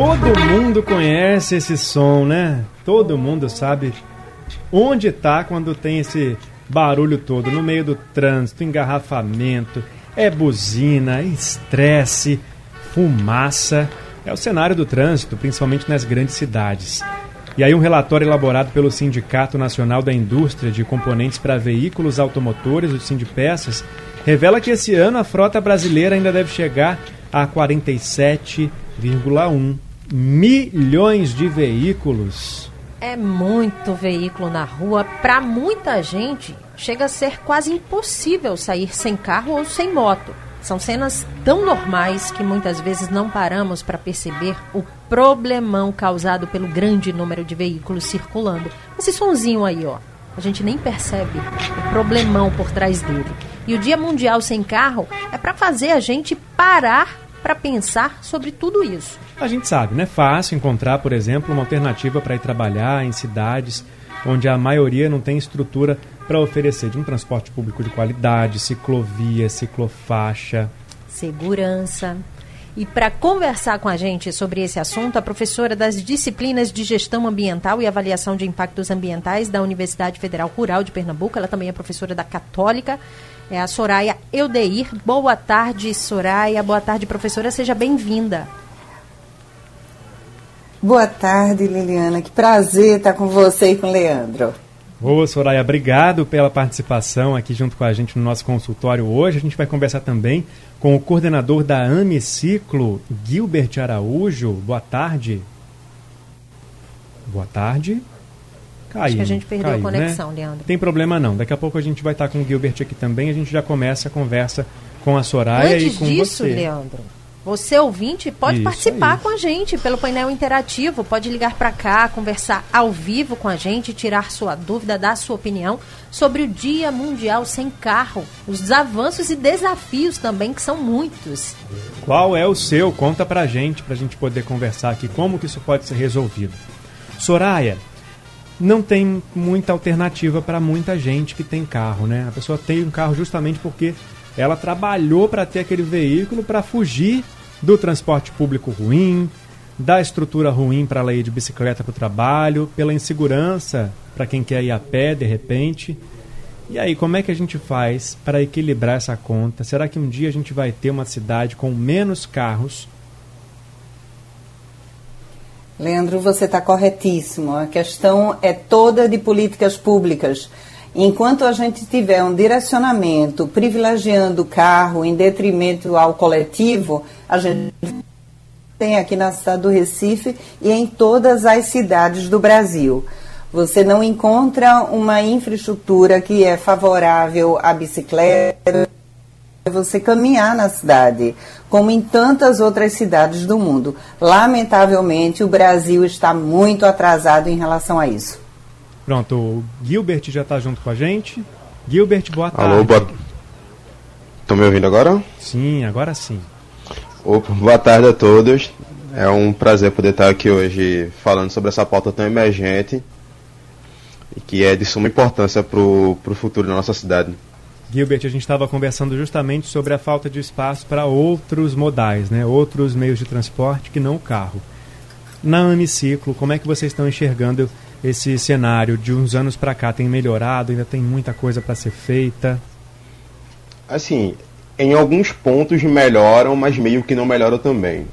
Todo mundo conhece esse som, né? Todo mundo sabe onde está quando tem esse barulho todo, no meio do trânsito, engarrafamento, é buzina, é estresse, fumaça. É o cenário do trânsito, principalmente nas grandes cidades. E aí um relatório elaborado pelo Sindicato Nacional da Indústria de Componentes para Veículos Automotores, o Sindpeças, revela que esse ano a frota brasileira ainda deve chegar a 47,1 milhões de veículos. É muito veículo na rua. Para muita gente, chega a ser quase impossível sair sem carro ou sem moto. São cenas tão normais que muitas vezes não paramos para perceber o problemão causado pelo grande número de veículos circulando. Esse sonzinho aí, ó, a gente nem percebe o problemão por trás dele. E o Dia Mundial Sem Carro é para fazer a gente parar para pensar sobre tudo isso. A gente sabe, não é fácil encontrar, por exemplo, uma alternativa para ir trabalhar em cidades onde a maioria não tem estrutura para oferecer de um transporte público de qualidade, ciclovia, ciclofaixa. Segurança. E para conversar com a gente sobre esse assunto, a professora das disciplinas de gestão ambiental e avaliação de impactos ambientais da Universidade Federal Rural de Pernambuco, ela também é professora da Católica, é a Soraya Eudeir. Boa tarde, Soraya. Boa tarde, professora. Seja bem-vinda. Boa tarde, Liliana. Que prazer estar com você e com o Leandro. Boa, Soraya. Obrigado pela participação aqui junto com a gente no nosso consultório hoje. A gente vai conversar também com o coordenador da Amiciclo, Gilbert Araújo. Boa tarde. Boa tarde. Caiu, Acho que a gente perdeu caiu, a né? conexão, né? Leandro. Tem problema não. Daqui a pouco a gente vai estar com o Gilbert aqui também. A gente já começa a conversa com a Soraya Antes e com disso, você. Leandro, você, ouvinte, pode Isso participar aí. com a gente pelo painel interativo, pode ligar para cá, conversar ao vivo com a gente, tirar sua dúvida, dar sua opinião sobre o Dia Mundial Sem Carro, os avanços e desafios também, que são muitos. Qual é o seu? Conta para a gente, para a gente poder conversar aqui, como que isso pode ser resolvido. Soraya, não tem muita alternativa para muita gente que tem carro, né? A pessoa tem um carro justamente porque ela trabalhou para ter aquele veículo para fugir do transporte público ruim, da estrutura ruim para ela ir de bicicleta para o trabalho, pela insegurança para quem quer ir a pé de repente. E aí, como é que a gente faz para equilibrar essa conta? Será que um dia a gente vai ter uma cidade com menos carros? Leandro, você está corretíssimo. A questão é toda de políticas públicas. Enquanto a gente tiver um direcionamento privilegiando o carro em detrimento ao coletivo, a gente tem aqui na cidade do Recife e em todas as cidades do Brasil. Você não encontra uma infraestrutura que é favorável à bicicleta, você caminhar na cidade, como em tantas outras cidades do mundo. Lamentavelmente, o Brasil está muito atrasado em relação a isso. Pronto, o Gilbert já está junto com a gente. Gilbert, boa tarde. Alô, boa... Estão me ouvindo agora? Sim, agora sim. Opa, boa tarde a todos. É um prazer poder estar aqui hoje falando sobre essa pauta tão emergente e que é de suma importância para o futuro da nossa cidade. Gilbert, a gente estava conversando justamente sobre a falta de espaço para outros modais, né? outros meios de transporte que não o carro. Na Amiciclo, como é que vocês estão enxergando esse cenário de uns anos para cá tem melhorado, ainda tem muita coisa para ser feita? Assim, em alguns pontos melhoram, mas meio que não melhoram também.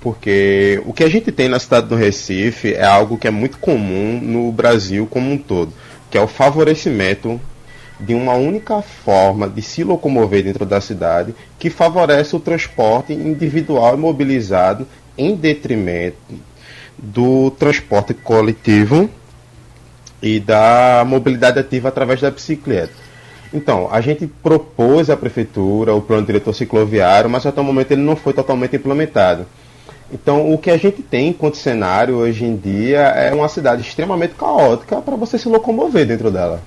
Porque o que a gente tem na cidade do Recife é algo que é muito comum no Brasil como um todo, que é o favorecimento de uma única forma de se locomover dentro da cidade que favorece o transporte individual e mobilizado em detrimento do transporte coletivo e da mobilidade ativa através da bicicleta. Então, a gente propôs à prefeitura o plano diretor cicloviário, mas até o momento ele não foi totalmente implementado. Então, o que a gente tem enquanto cenário hoje em dia é uma cidade extremamente caótica para você se locomover dentro dela.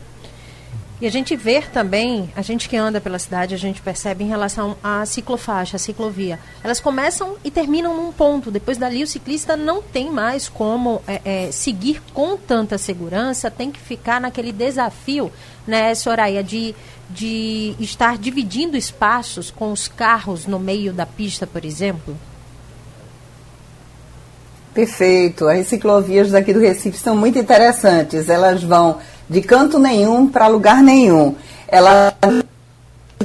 E a gente vê também, a gente que anda pela cidade, a gente percebe em relação à ciclofaixa, à ciclovia. Elas começam e terminam num ponto. Depois dali, o ciclista não tem mais como é, é, seguir com tanta segurança, tem que ficar naquele desafio, né, Soraya, de, de estar dividindo espaços com os carros no meio da pista, por exemplo. Perfeito. As ciclovias daqui do Recife são muito interessantes. Elas vão de canto nenhum para lugar nenhum. Ela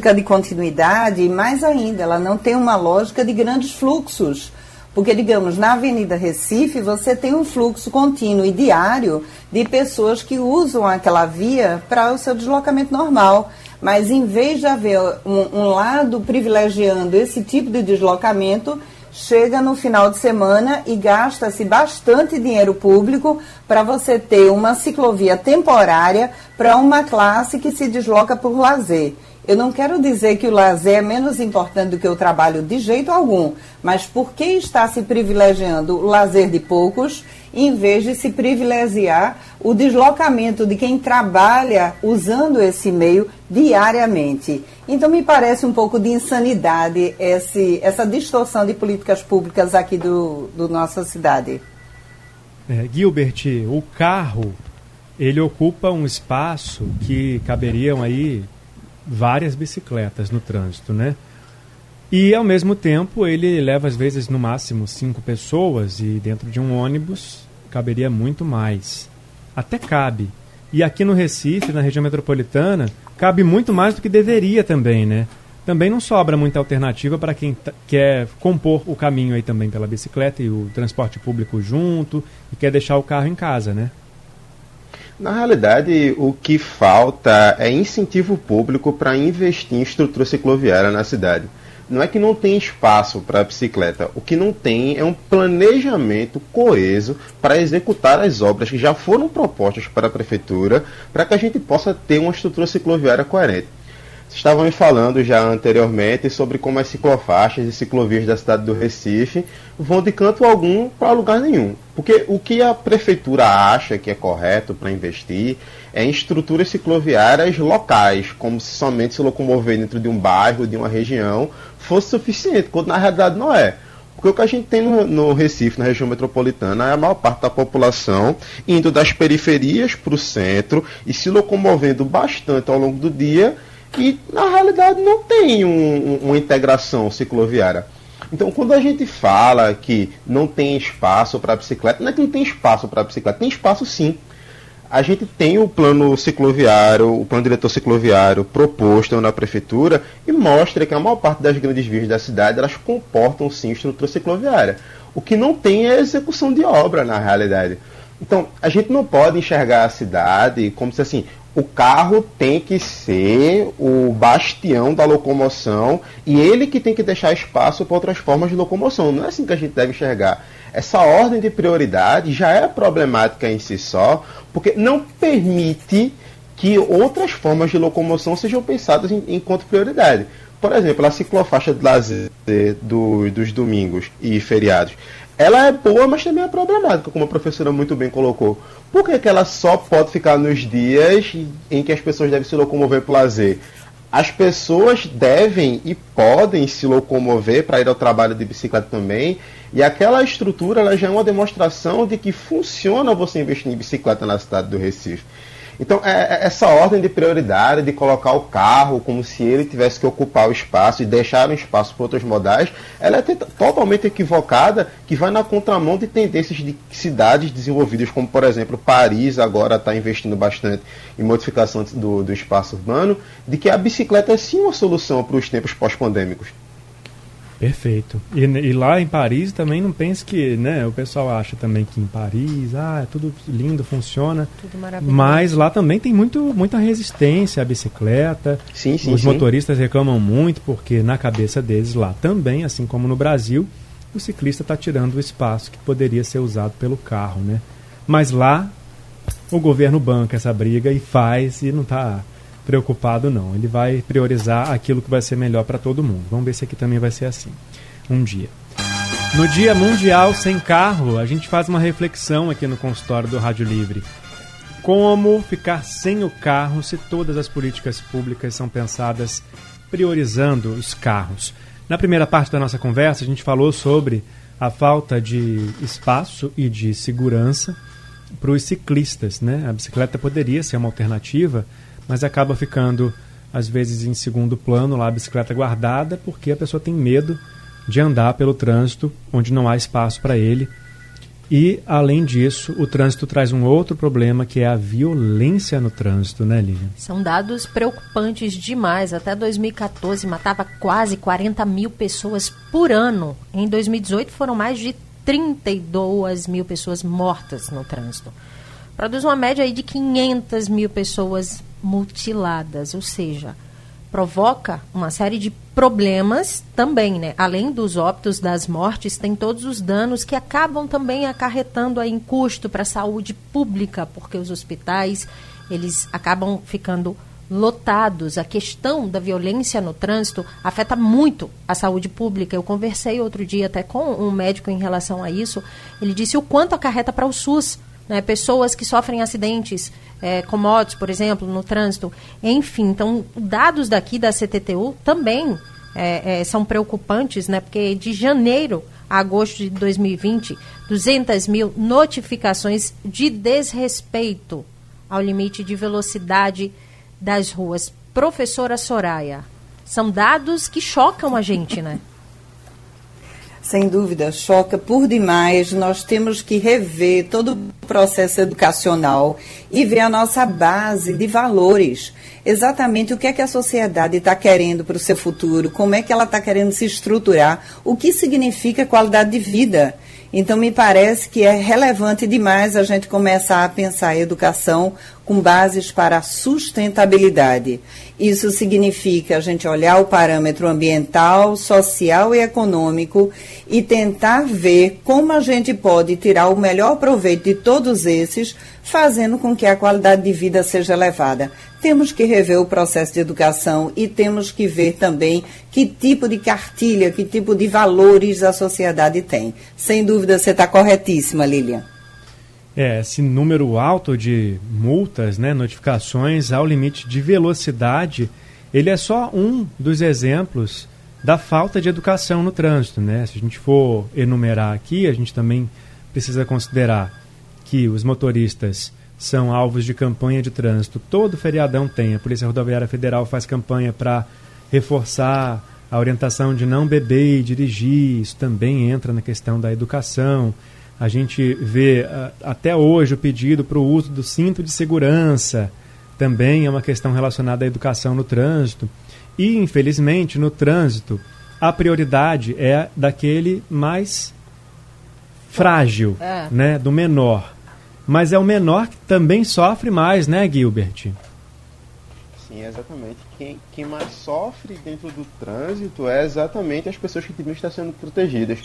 lógica de continuidade e mais ainda, ela não tem uma lógica de grandes fluxos. Porque, digamos, na Avenida Recife, você tem um fluxo contínuo e diário de pessoas que usam aquela via para o seu deslocamento normal. Mas, em vez de haver um, um lado privilegiando esse tipo de deslocamento, chega no final de semana e gasta-se bastante dinheiro público para você ter uma ciclovia temporária para uma classe que se desloca por lazer. Eu não quero dizer que o lazer é menos importante do que o trabalho de jeito algum, mas por que está se privilegiando o lazer de poucos em vez de se privilegiar o deslocamento de quem trabalha usando esse meio diariamente. Então me parece um pouco de insanidade esse, essa distorção de políticas públicas aqui do, do nossa cidade. É, Gilbert, o carro ele ocupa um espaço que caberiam aí várias bicicletas no trânsito, né? E ao mesmo tempo ele leva às vezes no máximo cinco pessoas e dentro de um ônibus caberia muito mais. Até cabe. E aqui no Recife, na região metropolitana, cabe muito mais do que deveria também, né? Também não sobra muita alternativa para quem quer compor o caminho aí também pela bicicleta e o transporte público junto e quer deixar o carro em casa, né? Na realidade, o que falta é incentivo público para investir em estrutura cicloviária na cidade. Não é que não tem espaço para bicicleta, o que não tem é um planejamento coeso para executar as obras que já foram propostas para a prefeitura, para que a gente possa ter uma estrutura cicloviária coerente estavam me falando já anteriormente sobre como as ciclofaixas e ciclovias da cidade do Recife vão de canto algum para lugar nenhum. Porque o que a prefeitura acha que é correto para investir é em estruturas cicloviárias locais, como se somente se locomover dentro de um bairro, de uma região, fosse suficiente, quando na realidade não é. Porque o que a gente tem no, no, Recife, na região metropolitana, é a maior parte da população indo das periferias para o centro e se locomovendo bastante ao longo do dia que na realidade não tem um, uma integração cicloviária. Então, quando a gente fala que não tem espaço para bicicleta, não é que não tem espaço para bicicleta, tem espaço sim. A gente tem o plano cicloviário, o plano diretor cicloviário proposto na prefeitura e mostra que a maior parte das grandes vias da cidade elas comportam sim estrutura cicloviária. O que não tem é execução de obra na realidade. Então, a gente não pode enxergar a cidade como se assim, o carro tem que ser o bastião da locomoção e ele que tem que deixar espaço para outras formas de locomoção. Não é assim que a gente deve enxergar. Essa ordem de prioridade já é problemática em si só, porque não permite que outras formas de locomoção sejam pensadas em, enquanto prioridade. Por exemplo, a ciclofaixa de lazer do, dos domingos e feriados ela é boa, mas também é problemática, como a professora muito bem colocou. Por que, que ela só pode ficar nos dias em que as pessoas devem se locomover para lazer? As pessoas devem e podem se locomover para ir ao trabalho de bicicleta também, e aquela estrutura ela já é uma demonstração de que funciona você investir em bicicleta na cidade do Recife. Então, é, é, essa ordem de prioridade de colocar o carro como se ele tivesse que ocupar o espaço e deixar um espaço para outros modais, ela é totalmente equivocada, que vai na contramão de tendências de cidades desenvolvidas, como, por exemplo, Paris agora está investindo bastante em modificação do, do espaço urbano, de que a bicicleta é sim uma solução para os tempos pós-pandêmicos. Perfeito. E, e, lá em Paris também não pense que, né? O pessoal acha também que em Paris, ah, é tudo lindo, funciona. Tudo maravilhoso. Mas lá também tem muito, muita resistência à bicicleta. Sim, sim, Os sim. motoristas reclamam muito porque na cabeça deles lá também, assim como no Brasil, o ciclista está tirando o espaço que poderia ser usado pelo carro, né? Mas lá o governo banca essa briga e faz e não está preocupado, não. Ele vai priorizar aquilo que vai ser melhor para todo mundo. Vamos ver se aqui também vai ser assim um dia. No Dia Mundial Sem Carro, a gente faz uma reflexão aqui no consultório do Rádio Livre. Como ficar sem o carro se todas as políticas públicas são pensadas priorizando os carros? Na primeira parte da nossa conversa, a gente falou sobre a falta de espaço e de segurança para os ciclistas. Né? A bicicleta poderia ser uma alternativa, mas acaba ficando, às vezes, em segundo plano lá a bicicleta guardada, porque a pessoa tem medo de andar pelo trânsito onde não há espaço para ele. E, além disso, o trânsito traz um outro problema que é a violência no trânsito, né, Lívia? São dados preocupantes demais. Até 2014 matava quase 40 mil pessoas por ano. Em 2018 foram mais de 32 mil pessoas mortas no trânsito. Produz uma média aí de 500 mil pessoas mutiladas, ou seja, provoca uma série de problemas também, né? Além dos óbitos, das mortes, tem todos os danos que acabam também acarretando aí em custo para a saúde pública, porque os hospitais, eles acabam ficando lotados. A questão da violência no trânsito afeta muito a saúde pública. Eu conversei outro dia até com um médico em relação a isso. Ele disse o quanto acarreta para o SUS. Né? Pessoas que sofrem acidentes é, com motos, por exemplo, no trânsito. Enfim, então, dados daqui da CTTU também é, é, são preocupantes, né? Porque de janeiro a agosto de 2020, 200 mil notificações de desrespeito ao limite de velocidade das ruas. Professora Soraya, são dados que chocam a gente, né? Sem dúvida, choca por demais. Nós temos que rever todo o processo educacional e ver a nossa base de valores. Exatamente o que é que a sociedade está querendo para o seu futuro, como é que ela está querendo se estruturar, o que significa qualidade de vida. Então, me parece que é relevante demais a gente começar a pensar a educação com bases para a sustentabilidade. Isso significa a gente olhar o parâmetro ambiental, social e econômico e tentar ver como a gente pode tirar o melhor proveito de todos esses, fazendo com que a qualidade de vida seja elevada. Temos que rever o processo de educação e temos que ver também que tipo de cartilha, que tipo de valores a sociedade tem. Sem dúvida, você está corretíssima, Lilian. É, esse número alto de multas, né, notificações ao limite de velocidade, ele é só um dos exemplos da falta de educação no trânsito, né? Se a gente for enumerar aqui, a gente também precisa considerar que os motoristas são alvos de campanha de trânsito. Todo feriadão tem. A Polícia Rodoviária Federal faz campanha para reforçar a orientação de não beber e dirigir. Isso também entra na questão da educação. A gente vê até hoje o pedido para o uso do cinto de segurança, também é uma questão relacionada à educação no trânsito. E, infelizmente, no trânsito, a prioridade é daquele mais frágil, é. né, do menor. Mas é o menor que também sofre mais, né, Gilbert? Sim, exatamente. Quem, quem mais sofre dentro do trânsito é exatamente as pessoas que deviam estar sendo protegidas.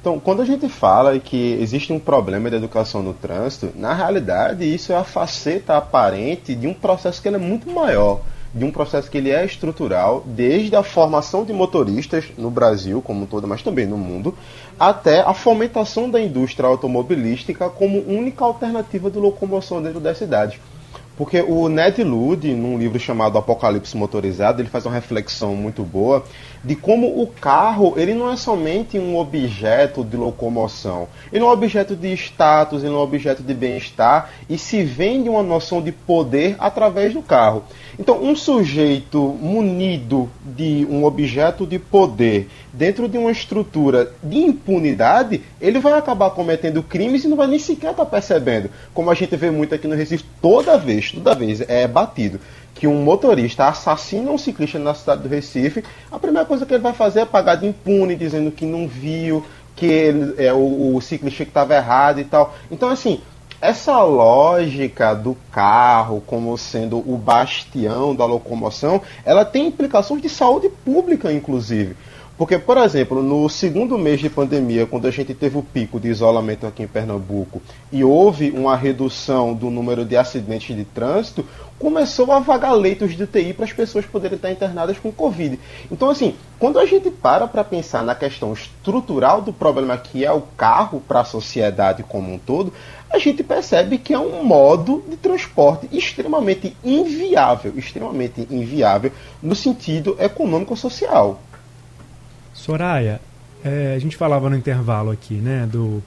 Então, quando a gente fala que existe um problema de educação no trânsito, na realidade isso é a faceta aparente de um processo que é muito maior, de um processo que ele é estrutural, desde a formação de motoristas no Brasil como um todo, mas também no mundo, até a fomentação da indústria automobilística como única alternativa de locomoção dentro das cidades. Porque o Ned Ludd, num livro chamado Apocalipse Motorizado, ele faz uma reflexão muito boa de como o carro ele não é somente um objeto de locomoção, ele é um objeto de status, ele é um objeto de bem-estar e se vende uma noção de poder através do carro. Então, um sujeito munido de um objeto de poder dentro de uma estrutura de impunidade, ele vai acabar cometendo crimes e não vai nem sequer estar percebendo. Como a gente vê muito aqui no Recife, toda vez, toda vez é batido que um motorista assassina um ciclista na cidade do Recife, a primeira coisa que ele vai fazer é pagar de impune, dizendo que não viu, que ele, é o, o ciclista que estava errado e tal. Então, assim, essa lógica do carro como sendo o bastião da locomoção, ela tem implicações de saúde pública, inclusive. Porque, por exemplo, no segundo mês de pandemia, quando a gente teve o pico de isolamento aqui em Pernambuco e houve uma redução do número de acidentes de trânsito, começou a vagar leitos de UTI para as pessoas poderem estar internadas com Covid. Então, assim, quando a gente para para pensar na questão estrutural do problema que é o carro para a sociedade como um todo, a gente percebe que é um modo de transporte extremamente inviável, extremamente inviável no sentido econômico-social. Soraya, é, a gente falava no intervalo aqui, né, do,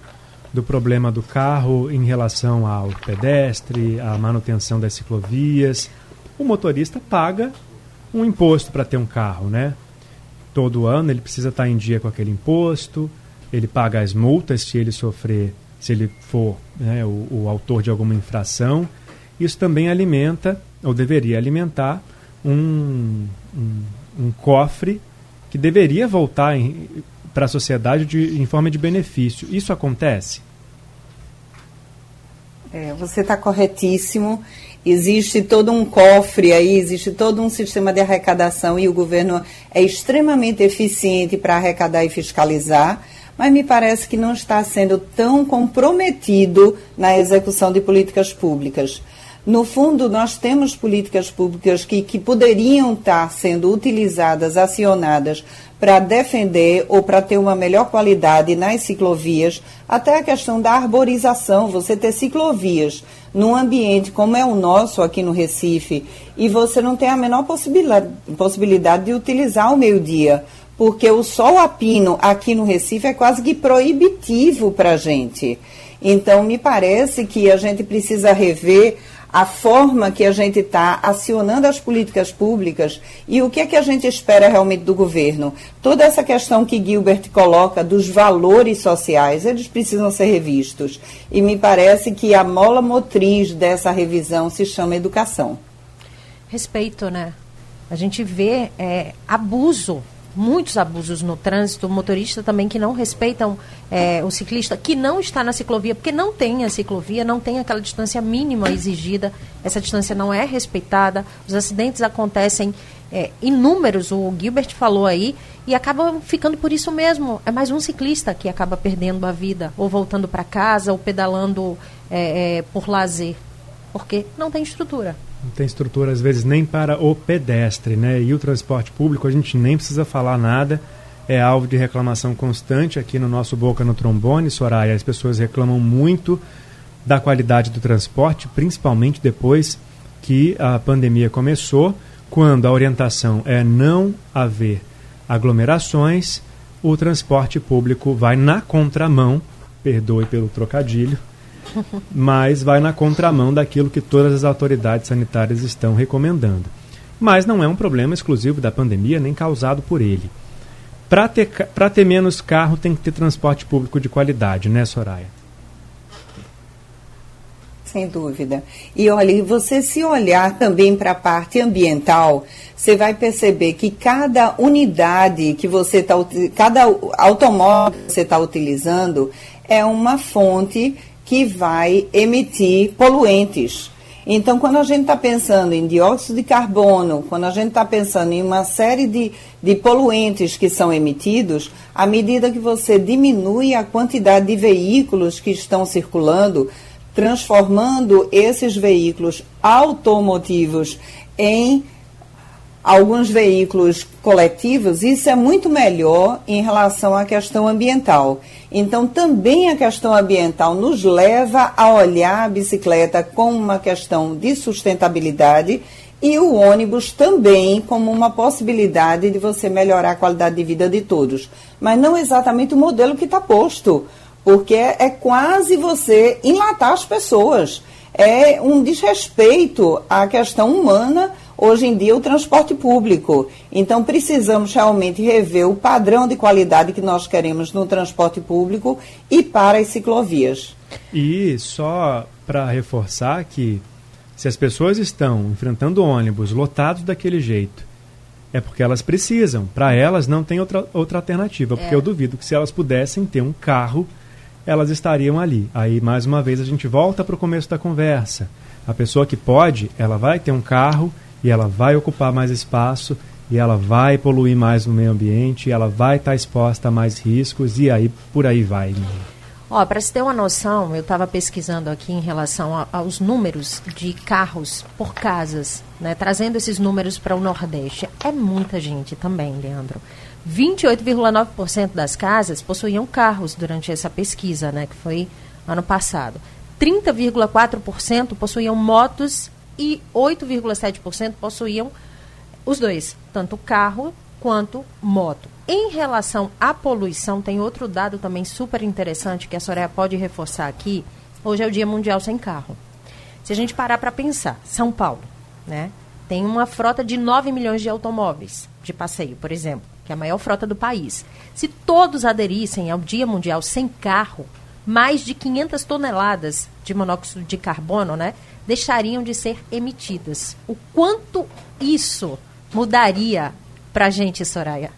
do problema do carro em relação ao pedestre, à manutenção das ciclovias. O motorista paga um imposto para ter um carro, né? Todo ano ele precisa estar em dia com aquele imposto, ele paga as multas se ele sofrer, se ele for né, o, o autor de alguma infração. Isso também alimenta, ou deveria alimentar, um, um, um cofre que deveria voltar para a sociedade de, em forma de benefício. Isso acontece? É, você está corretíssimo. Existe todo um cofre aí, existe todo um sistema de arrecadação e o governo é extremamente eficiente para arrecadar e fiscalizar, mas me parece que não está sendo tão comprometido na execução de políticas públicas. No fundo, nós temos políticas públicas que, que poderiam estar sendo utilizadas, acionadas para defender ou para ter uma melhor qualidade nas ciclovias, até a questão da arborização, você ter ciclovias num ambiente como é o nosso aqui no Recife, e você não tem a menor possibilidade, possibilidade de utilizar o meio-dia, porque o sol a pino aqui no Recife é quase que proibitivo para a gente. Então, me parece que a gente precisa rever a forma que a gente está acionando as políticas públicas e o que é que a gente espera realmente do governo. Toda essa questão que Gilbert coloca dos valores sociais, eles precisam ser revistos. E me parece que a mola motriz dessa revisão se chama educação. Respeito, né? A gente vê é, abuso muitos abusos no trânsito, motorista também que não respeitam é, o ciclista que não está na ciclovia, porque não tem a ciclovia, não tem aquela distância mínima exigida, essa distância não é respeitada, os acidentes acontecem é, inúmeros, o Gilbert falou aí, e acaba ficando por isso mesmo. É mais um ciclista que acaba perdendo a vida, ou voltando para casa, ou pedalando é, é, por lazer, porque não tem estrutura não tem estrutura às vezes nem para o pedestre, né? E o transporte público a gente nem precisa falar nada, é alvo de reclamação constante aqui no nosso Boca no Trombone, Soraya. As pessoas reclamam muito da qualidade do transporte, principalmente depois que a pandemia começou, quando a orientação é não haver aglomerações, o transporte público vai na contramão, perdoe pelo trocadilho, mas vai na contramão daquilo que todas as autoridades sanitárias estão recomendando. Mas não é um problema exclusivo da pandemia, nem causado por ele. Para ter, ter menos carro, tem que ter transporte público de qualidade, né, Soraya? Sem dúvida. E olha, você se olhar também para a parte ambiental, você vai perceber que cada unidade que você está, cada automóvel que você está utilizando é uma fonte que vai emitir poluentes. Então, quando a gente está pensando em dióxido de carbono, quando a gente está pensando em uma série de, de poluentes que são emitidos, à medida que você diminui a quantidade de veículos que estão circulando, transformando esses veículos automotivos em alguns veículos coletivos, isso é muito melhor em relação à questão ambiental. Então, também a questão ambiental nos leva a olhar a bicicleta como uma questão de sustentabilidade e o ônibus também como uma possibilidade de você melhorar a qualidade de vida de todos. Mas não exatamente o modelo que está posto, porque é quase você enlatar as pessoas. É um desrespeito à questão humana hoje em dia o transporte público. Então precisamos realmente rever o padrão de qualidade que nós queremos no transporte público e para as ciclovias. E só para reforçar que se as pessoas estão enfrentando ônibus lotados daquele jeito, é porque elas precisam. Para elas não tem outra, outra alternativa, porque é. eu duvido que se elas pudessem ter um carro, elas estariam ali. Aí, mais uma vez, a gente volta para o começo da conversa. A pessoa que pode, ela vai ter um carro, e ela vai ocupar mais espaço e ela vai poluir mais o meio ambiente, ela vai estar exposta a mais riscos e aí por aí vai. Ó, para se ter uma noção, eu estava pesquisando aqui em relação a, aos números de carros por casas, né, trazendo esses números para o Nordeste. É muita gente também, Leandro. 28,9% das casas possuíam carros durante essa pesquisa, né, que foi ano passado. 30,4% possuíam motos e 8,7% possuíam os dois, tanto carro quanto moto. Em relação à poluição, tem outro dado também super interessante que a Soraya pode reforçar aqui. Hoje é o Dia Mundial Sem Carro. Se a gente parar para pensar, São Paulo, né? Tem uma frota de 9 milhões de automóveis de passeio, por exemplo, que é a maior frota do país. Se todos aderissem ao Dia Mundial Sem Carro, mais de 500 toneladas de monóxido de carbono, né, deixariam de ser emitidas. O quanto isso mudaria para a gente, Soraya?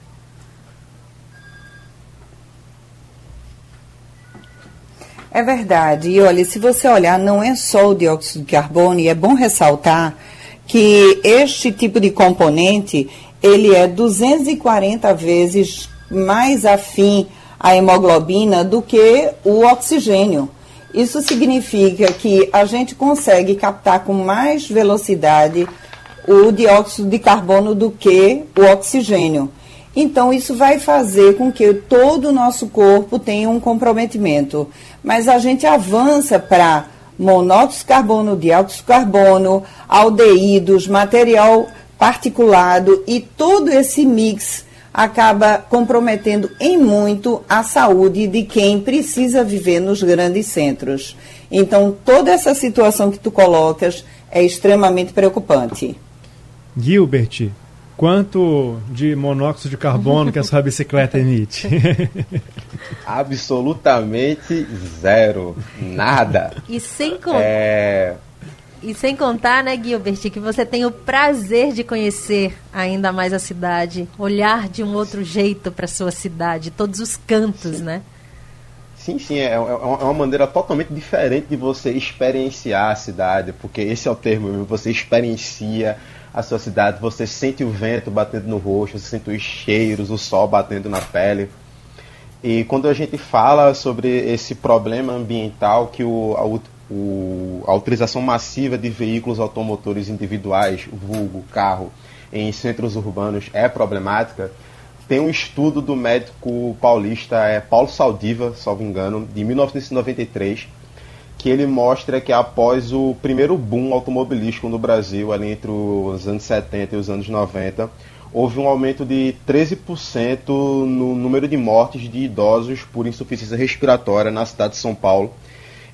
É verdade. E olha, se você olhar, não é só o dióxido de carbono, e é bom ressaltar que este tipo de componente, ele é 240 vezes mais afim à hemoglobina do que o oxigênio. Isso significa que a gente consegue captar com mais velocidade o dióxido de carbono do que o oxigênio. Então, isso vai fazer com que todo o nosso corpo tenha um comprometimento. Mas a gente avança para monóxido de carbono, dióxido de carbono, aldeídos, material particulado e todo esse mix acaba comprometendo em muito a saúde de quem precisa viver nos grandes centros. Então, toda essa situação que tu colocas é extremamente preocupante. Gilbert, Quanto de monóxido de carbono que a sua bicicleta emite? Absolutamente zero. Nada. E sem contar. É... E sem contar, né, Gilbert, que você tem o prazer de conhecer ainda mais a cidade, olhar de um outro jeito para sua cidade, todos os cantos, sim. né? Sim, sim, é, é, é, uma maneira totalmente diferente de você experienciar a cidade, porque esse é o termo, você experiencia a sua cidade, você sente o vento batendo no rosto, você sente os cheiros, o sol batendo na pele. E quando a gente fala sobre esse problema ambiental que o, o, a utilização massiva de veículos automotores individuais, vulgo, carro, em centros urbanos é problemática, tem um estudo do médico paulista é, Paulo Saldiva, salvo engano, de 1993, que ele mostra que após o primeiro boom automobilístico no Brasil, ali entre os anos 70 e os anos 90, houve um aumento de 13% no número de mortes de idosos por insuficiência respiratória na cidade de São Paulo.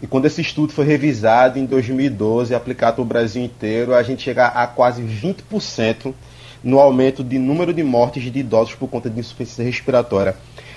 E quando esse estudo foi revisado em 2012 e aplicado no Brasil inteiro, a gente chega a quase 20% no aumento de número de mortes de idosos por conta de insuficiência respiratória.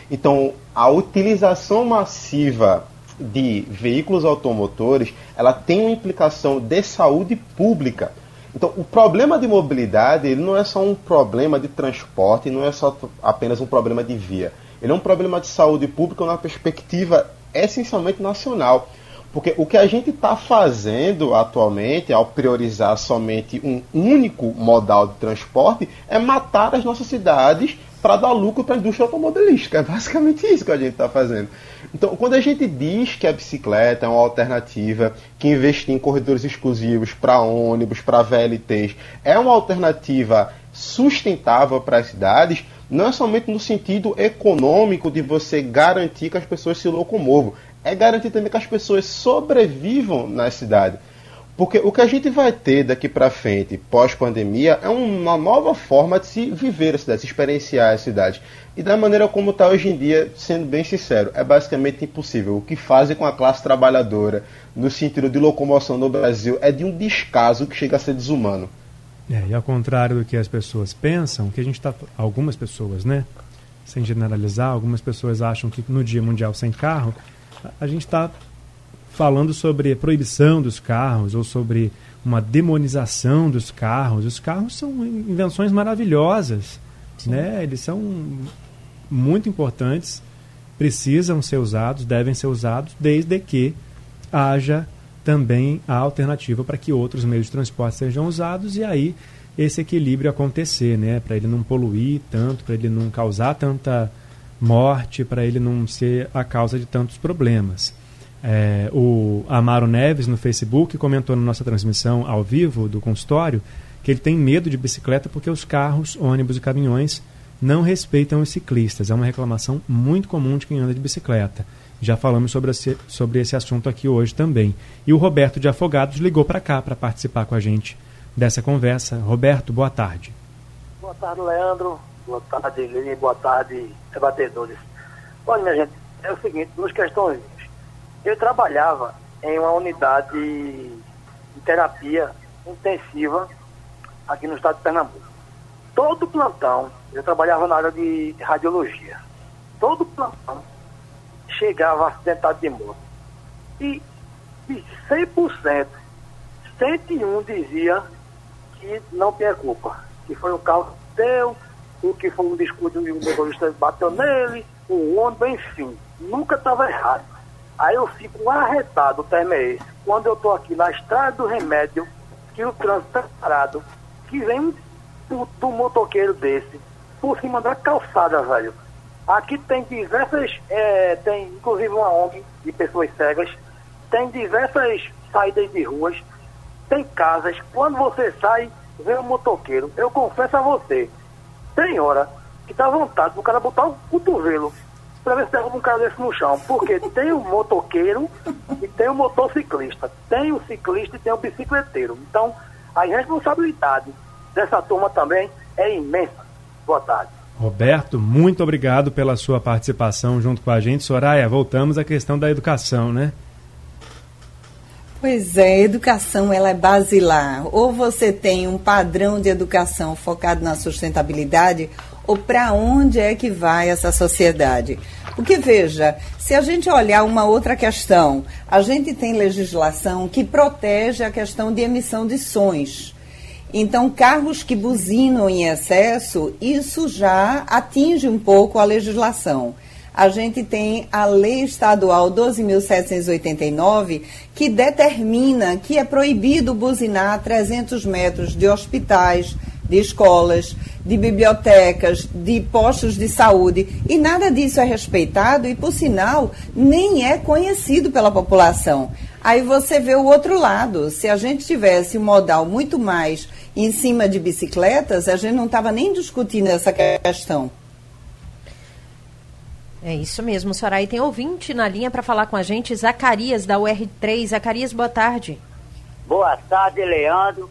Então, a utilização massiva de veículos automotores, ela tem uma implicação de saúde pública. Então, o problema de mobilidade ele não é só um problema de transporte, não é só apenas um problema de via. Ele é um problema de saúde pública na perspectiva essencialmente nacional. Porque o que a gente está fazendo atualmente, ao priorizar somente um único modal de transporte, é matar as nossas cidades para dar lucro para a indústria automobilística. É basicamente isso que a gente está fazendo. Então, quando a gente diz que a bicicleta é uma alternativa, que investir em corredores exclusivos para ônibus, para VLTs, é uma alternativa sustentável para as cidades, não é somente no sentido econômico de você garantir que as pessoas se locomovam, é garantir também que as pessoas sobrevivam na cidade. Porque o que a gente vai ter daqui para frente, pós-pandemia, é uma nova forma de se viver a cidade, se experienciar a cidade. E da maneira como está hoje em dia, sendo bem sincero, é basicamente impossível. O que fazem com a classe trabalhadora, no sentido de locomoção no Brasil, é de um descaso que chega a ser desumano. É, e ao contrário do que as pessoas pensam, que a gente está. Algumas pessoas, né? Sem generalizar, algumas pessoas acham que no Dia Mundial Sem Carro, a gente está falando sobre a proibição dos carros ou sobre uma demonização dos carros. Os carros são invenções maravilhosas, né? Eles são muito importantes, precisam ser usados, devem ser usados, desde que haja também a alternativa para que outros meios de transporte sejam usados e aí esse equilíbrio acontecer, né? Para ele não poluir tanto, para ele não causar tanta morte, para ele não ser a causa de tantos problemas. É, o Amaro Neves no Facebook comentou na nossa transmissão ao vivo do consultório que ele tem medo de bicicleta porque os carros, ônibus e caminhões não respeitam os ciclistas. É uma reclamação muito comum de quem anda de bicicleta. Já falamos sobre esse, sobre esse assunto aqui hoje também. E o Roberto de Afogados ligou para cá para participar com a gente dessa conversa. Roberto, boa tarde. Boa tarde, Leandro. Boa tarde, Lili. Boa tarde, debatedores. Olha, minha gente, é o seguinte, duas questões. Eu trabalhava em uma unidade de terapia intensiva aqui no estado de Pernambuco. Todo plantão, eu trabalhava na área de radiologia. Todo plantão chegava acidentado de moto. E de 100%, 101 dizia que não tinha culpa. Que foi um carro que deu, o que foi um descuido e o motorista bateu nele, o ônibus, enfim. Nunca estava errado. Aí eu fico arretado, o termo é esse. Quando eu estou aqui na estrada do remédio, que o trânsito está parado, que vem um puto motoqueiro desse, por cima da calçada, velho. Aqui tem diversas, é, tem inclusive uma ONG de pessoas cegas, tem diversas saídas de ruas, tem casas. Quando você sai, vem um motoqueiro. Eu confesso a você, tem hora que dá vontade do cara botar o cotovelo para ver se derruba um cara desse no chão. Porque tem o motoqueiro e tem o motociclista. Tem o ciclista e tem o bicicleteiro. Então, a responsabilidade dessa turma também é imensa. Boa tarde. Roberto, muito obrigado pela sua participação junto com a gente. Soraya, voltamos à questão da educação, né? Pois é, educação ela é basilar. Ou você tem um padrão de educação focado na sustentabilidade, ou para onde é que vai essa sociedade? Porque veja, se a gente olhar uma outra questão, a gente tem legislação que protege a questão de emissão de sons. Então, carros que buzinam em excesso, isso já atinge um pouco a legislação. A gente tem a Lei Estadual 12.789, que determina que é proibido buzinar a 300 metros de hospitais, de escolas, de bibliotecas, de postos de saúde. E nada disso é respeitado e, por sinal, nem é conhecido pela população. Aí você vê o outro lado. Se a gente tivesse um modal muito mais em cima de bicicletas, a gente não estava nem discutindo essa questão. É isso mesmo, Soraí. Tem ouvinte na linha para falar com a gente, Zacarias, da UR3. Zacarias, boa tarde. Boa tarde, Leandro.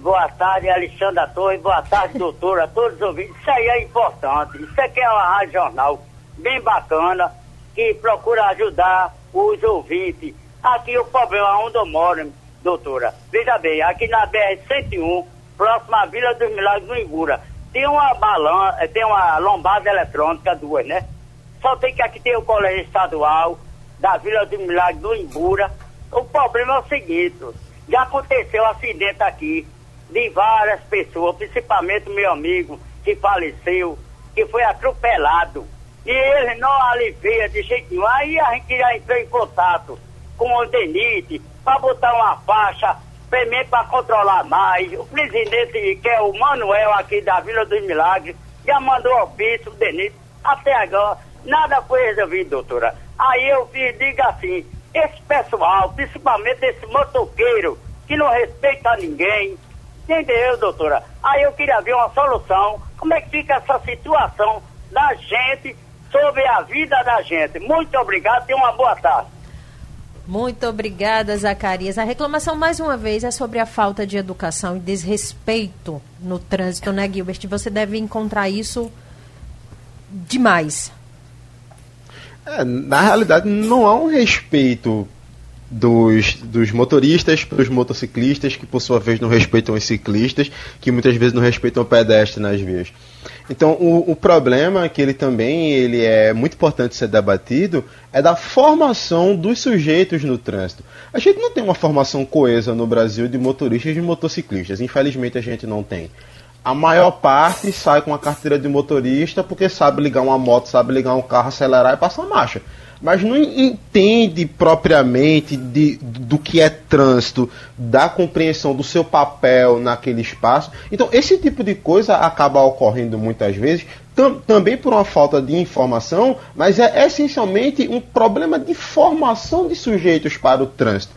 Boa tarde, Alexandra Torres. Boa tarde, doutora. Todos os ouvintes. Isso aí é importante. Isso aqui é uma rádio jornal bem bacana que procura ajudar os ouvintes. Aqui o problema onde eu moro, doutora. Veja bem, aqui na BR-101, próximo à Vila dos Milagres do Ingura, tem uma balança, eh, tem uma lombada eletrônica, duas, né? Só tem que aqui tem o colégio estadual da Vila dos Milagres do Ingura. O problema é o seguinte, já aconteceu um acidente aqui de várias pessoas, principalmente meu amigo que faleceu, que foi atropelado. E ele não alivia de jeito nenhum. Aí a gente já entrou em contato com o DENIT para botar uma faixa também para controlar mais. O presidente, que é o Manuel aqui da Vila dos Milagres, já mandou ofício, o DENIT, até agora nada foi resolvido, doutora. Aí eu vi, diga assim, esse pessoal, principalmente esse motoqueiro, que não respeita ninguém, entendeu, doutora? Aí eu queria ver uma solução, como é que fica essa situação da gente sobre a vida da gente. Muito obrigado e uma boa tarde. Muito obrigada, Zacarias. A reclamação, mais uma vez, é sobre a falta de educação e desrespeito no trânsito, né, Gilbert? Você deve encontrar isso demais. É, na realidade, não há um respeito dos, dos motoristas para os motociclistas, que por sua vez não respeitam os ciclistas, que muitas vezes não respeitam o pedestre nas vias. Então, o, o problema que ele também ele é muito importante ser debatido é da formação dos sujeitos no trânsito. A gente não tem uma formação coesa no Brasil de motoristas e de motociclistas. Infelizmente, a gente não tem. A maior parte sai com a carteira de motorista porque sabe ligar uma moto, sabe ligar um carro, acelerar e passar marcha. Mas não entende propriamente de, do que é trânsito, da compreensão do seu papel naquele espaço. Então, esse tipo de coisa acaba ocorrendo muitas vezes, tam, também por uma falta de informação, mas é essencialmente um problema de formação de sujeitos para o trânsito.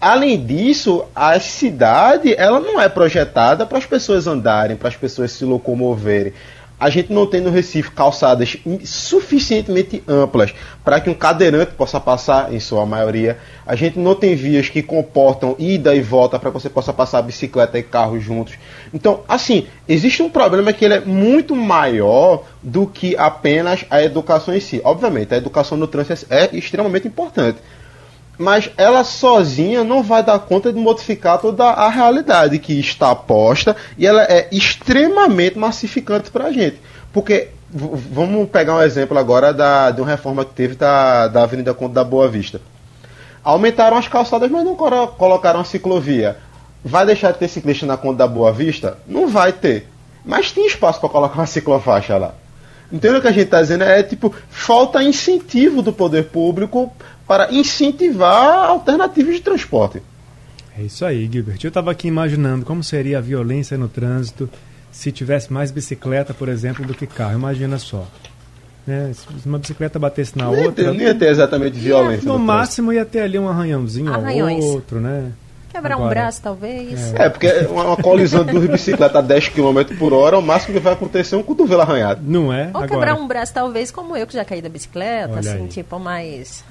Além disso, a cidade ela não é projetada para as pessoas andarem, para as pessoas se locomoverem. A gente não tem no Recife calçadas suficientemente amplas para que um cadeirante possa passar, em sua maioria. A gente não tem vias que comportam ida e volta para que você possa passar bicicleta e carro juntos. Então, assim, existe um problema que ele é muito maior do que apenas a educação em si. Obviamente, a educação no trânsito é extremamente importante mas ela sozinha não vai dar conta de modificar toda a realidade que está posta e ela é extremamente massificante para a gente. Porque, vamos pegar um exemplo agora da, de uma reforma que teve da, da Avenida Conta da Boa Vista. Aumentaram as calçadas, mas não colocaram a ciclovia. Vai deixar de ter ciclista na Conta da Boa Vista? Não vai ter. Mas tem espaço para colocar uma ciclofaixa lá. Então o que a gente está dizendo é tipo, falta incentivo do poder público para incentivar alternativas de transporte. É isso aí, Gilbert. Eu estava aqui imaginando como seria a violência no trânsito se tivesse mais bicicleta, por exemplo, do que carro. Imagina só. Né? Se uma bicicleta batesse na não outra. Ia ter, não ia ter exatamente violência. no, no máximo ia ter ali um arranhãozinho Arranhões. ou outro, né? Quebrar Agora, um braço, talvez. É, é porque uma, uma colisão de duas bicicletas a 10 km por hora, o máximo que vai acontecer é um cotovelo arranhado. Não é? Ou Agora... quebrar um braço, talvez, como eu, que já caí da bicicleta, Olha assim, aí. tipo, mais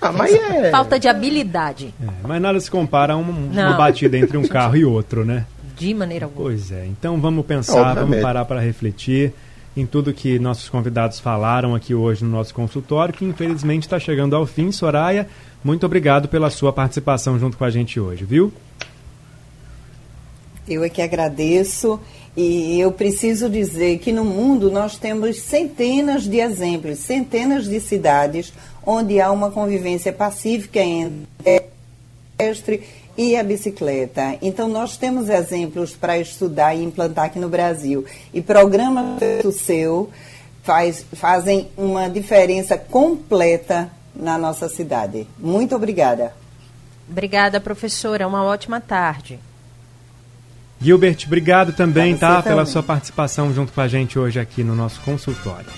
ah, mas é... Falta de habilidade. É, mas nada se compara a um, uma batida entre um carro e outro, né? De maneira alguma. Pois é. Então vamos pensar, vamos parar para refletir em tudo que nossos convidados falaram aqui hoje no nosso consultório, que infelizmente está chegando ao fim. Soraya, muito obrigado pela sua participação junto com a gente hoje, viu? Eu é que agradeço e eu preciso dizer que no mundo nós temos centenas de exemplos, centenas de cidades onde há uma convivência pacífica entre pedestre e a bicicleta. Então, nós temos exemplos para estudar e implantar aqui no Brasil. E programas do seu faz, fazem uma diferença completa na nossa cidade. Muito obrigada. Obrigada, professora. Uma ótima tarde. Gilbert, obrigado também, tá, também. pela sua participação junto com a gente hoje aqui no nosso consultório.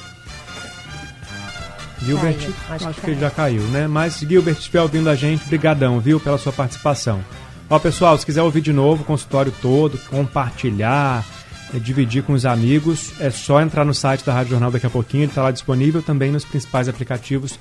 Gilbert, caiu, acho, acho que, ele já caiu, né? Mas Gilbert, estiver ouvindo a gente, brigadão, viu, pela sua participação. Ó, pessoal, se quiser ouvir de novo o consultório todo, compartilhar, é, dividir com os amigos, é só entrar no site da Rádio Jornal daqui a pouquinho, ele está lá disponível também nos principais aplicativos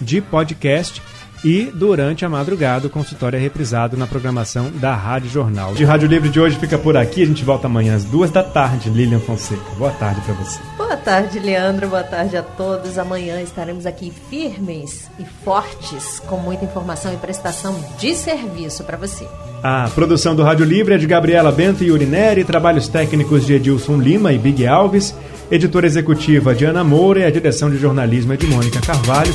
de podcast. E durante a madrugada, o consultório é reprisado na programação da Rádio Jornal. De Rádio Livre de hoje fica por aqui. A gente volta amanhã às duas da tarde. Lilian Fonseca. Boa tarde para você. Boa tarde, Leandro. Boa tarde a todos. Amanhã estaremos aqui firmes e fortes com muita informação e prestação de serviço para você. A produção do Rádio Livre é de Gabriela Bento e Urineri, trabalhos técnicos de Edilson Lima e Big Alves, editora executiva de Ana Moura e a direção de jornalismo é de Mônica Carvalho.